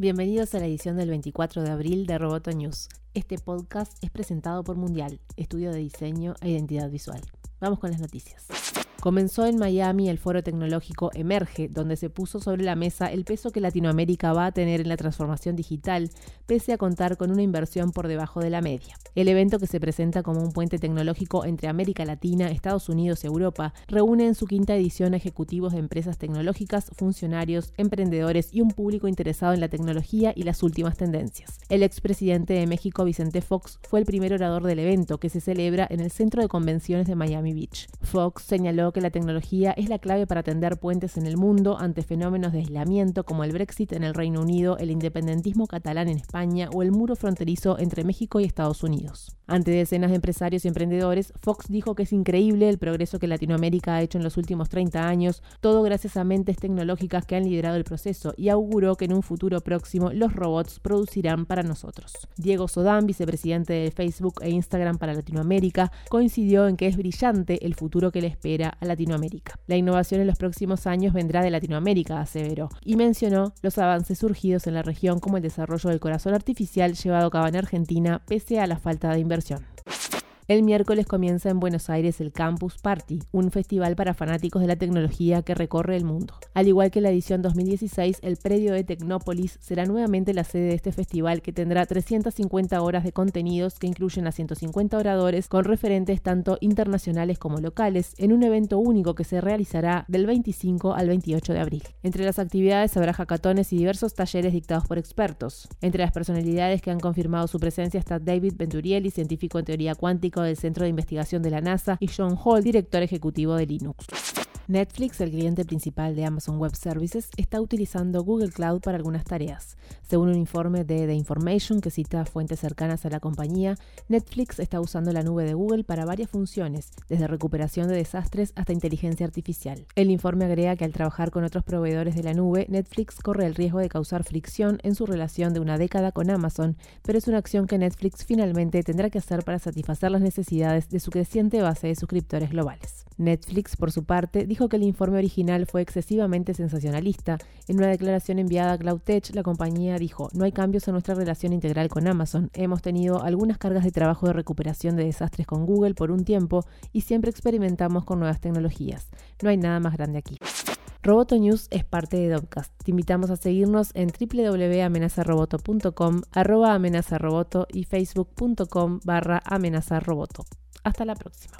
Bienvenidos a la edición del 24 de abril de Roboto News. Este podcast es presentado por Mundial, estudio de diseño e identidad visual. Vamos con las noticias. Comenzó en Miami el foro tecnológico Emerge, donde se puso sobre la mesa el peso que Latinoamérica va a tener en la transformación digital, pese a contar con una inversión por debajo de la media. El evento, que se presenta como un puente tecnológico entre América Latina, Estados Unidos y Europa, reúne en su quinta edición ejecutivos de empresas tecnológicas, funcionarios, emprendedores y un público interesado en la tecnología y las últimas tendencias. El expresidente de México, Vicente Fox, fue el primer orador del evento, que se celebra en el Centro de Convenciones de Miami Beach. Fox señaló que la tecnología es la clave para tender puentes en el mundo ante fenómenos de aislamiento como el Brexit en el Reino Unido, el independentismo catalán en España o el muro fronterizo entre México y Estados Unidos. Ante decenas de empresarios y emprendedores, Fox dijo que es increíble el progreso que Latinoamérica ha hecho en los últimos 30 años, todo gracias a mentes tecnológicas que han liderado el proceso y auguró que en un futuro próximo los robots producirán para nosotros. Diego Sodán, vicepresidente de Facebook e Instagram para Latinoamérica, coincidió en que es brillante el futuro que le espera a Latinoamérica. La innovación en los próximos años vendrá de Latinoamérica, aseveró, y mencionó los avances surgidos en la región como el desarrollo del corazón artificial llevado a cabo en Argentina pese a la falta de inversión el miércoles comienza en Buenos Aires el Campus Party, un festival para fanáticos de la tecnología que recorre el mundo. Al igual que la edición 2016, el predio de Tecnópolis será nuevamente la sede de este festival que tendrá 350 horas de contenidos que incluyen a 150 oradores con referentes tanto internacionales como locales en un evento único que se realizará del 25 al 28 de abril. Entre las actividades habrá hackatones y diversos talleres dictados por expertos. Entre las personalidades que han confirmado su presencia está David Venturielli, científico en teoría cuántica del Centro de Investigación de la NASA, y John Hall, director ejecutivo de Linux. Netflix, el cliente principal de Amazon Web Services, está utilizando Google Cloud para algunas tareas. Según un informe de The Information que cita fuentes cercanas a la compañía, Netflix está usando la nube de Google para varias funciones, desde recuperación de desastres hasta inteligencia artificial. El informe agrega que al trabajar con otros proveedores de la nube, Netflix corre el riesgo de causar fricción en su relación de una década con Amazon, pero es una acción que Netflix finalmente tendrá que hacer para satisfacer las necesidades de su creciente base de suscriptores globales. Netflix, por su parte, dijo que el informe original fue excesivamente sensacionalista. En una declaración enviada a CloudTech, la compañía dijo, no hay cambios en nuestra relación integral con Amazon. Hemos tenido algunas cargas de trabajo de recuperación de desastres con Google por un tiempo y siempre experimentamos con nuevas tecnologías. No hay nada más grande aquí. Roboto News es parte de Dopcast. Te invitamos a seguirnos en www.amenazaroboto.com, arroba amenazaroboto y facebook.com barra amenazaroboto. Hasta la próxima.